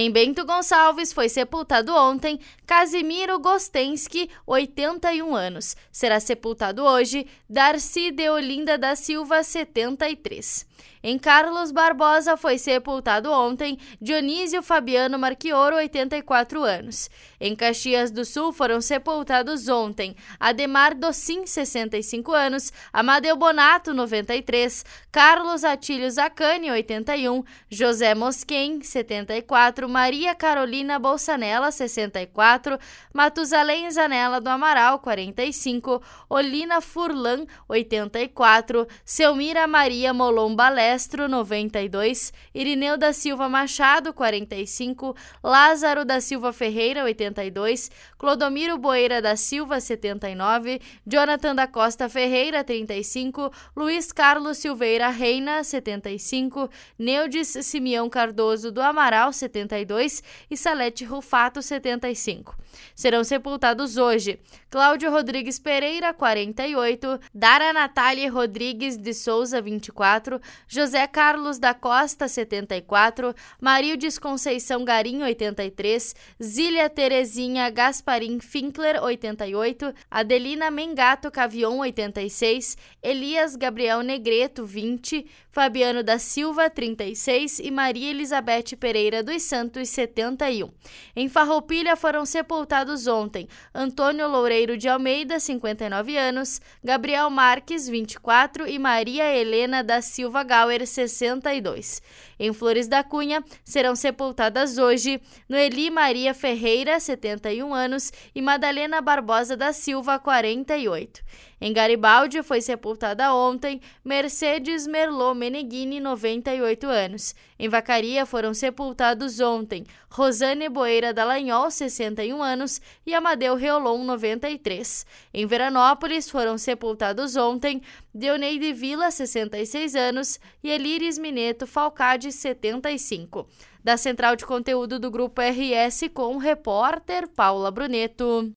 Em Bento Gonçalves foi sepultado ontem Casimiro Gostensky, 81 anos. Será sepultado hoje Darcy Deolinda da Silva, 73. Em Carlos Barbosa foi sepultado ontem Dionísio Fabiano Marquioro, 84 anos. Em Caxias do Sul foram sepultados ontem Ademar Docin, 65 anos, Amadeu Bonato, 93, Carlos Atílio Zacani, 81, José Mosquen, 74, Maria Carolina Bolsanella, 64, Matusalém Zanella do Amaral, 45, Olina Furlan, 84, Selmira Maria Molon Balestro, 92, Irineu da Silva Machado, 45, Lázaro da Silva Ferreira, 82, Clodomiro Boeira da Silva, 79, Jonathan da Costa Ferreira, 35, Luiz Carlos Silveira Reina, 75, Neudes Simeão Cardoso do Amaral, 72 e Salete Rufato, 75. Serão sepultados hoje Cláudio Rodrigues Pereira, 48, Dara Natália Rodrigues de Souza, 24, José Carlos da Costa, 74, Marildes Conceição Garim, 83, Zília Terezinha Gasparim Finkler, 88, Adelina Mengato Cavion, 86, Elias Gabriel Negreto, 20, Fabiano da Silva, 36 e Maria Elizabeth Pereira dos Santos, 71. Em Farroupilha foram sepultados ontem Antônio Loureiro de Almeida, 59 anos, Gabriel Marques, 24 e Maria Helena da Silva Gauer, 62. Em Flores da Cunha serão sepultadas hoje Noeli Maria Ferreira, 71 anos, e Madalena Barbosa da Silva, 48. Em Garibaldi foi sepultada ontem Mercedes Merlot Meneghini, 98 anos. Em Vacaria foram sepultados ontem Rosane Boeira Dallagnol, 61 anos, e Amadeu Reolon, 93. Em Veranópolis foram sepultados ontem Deoneide Vila, 66 anos, e Elires Mineto Falcade, 75. Da central de conteúdo do Grupo RS com o repórter Paula Bruneto.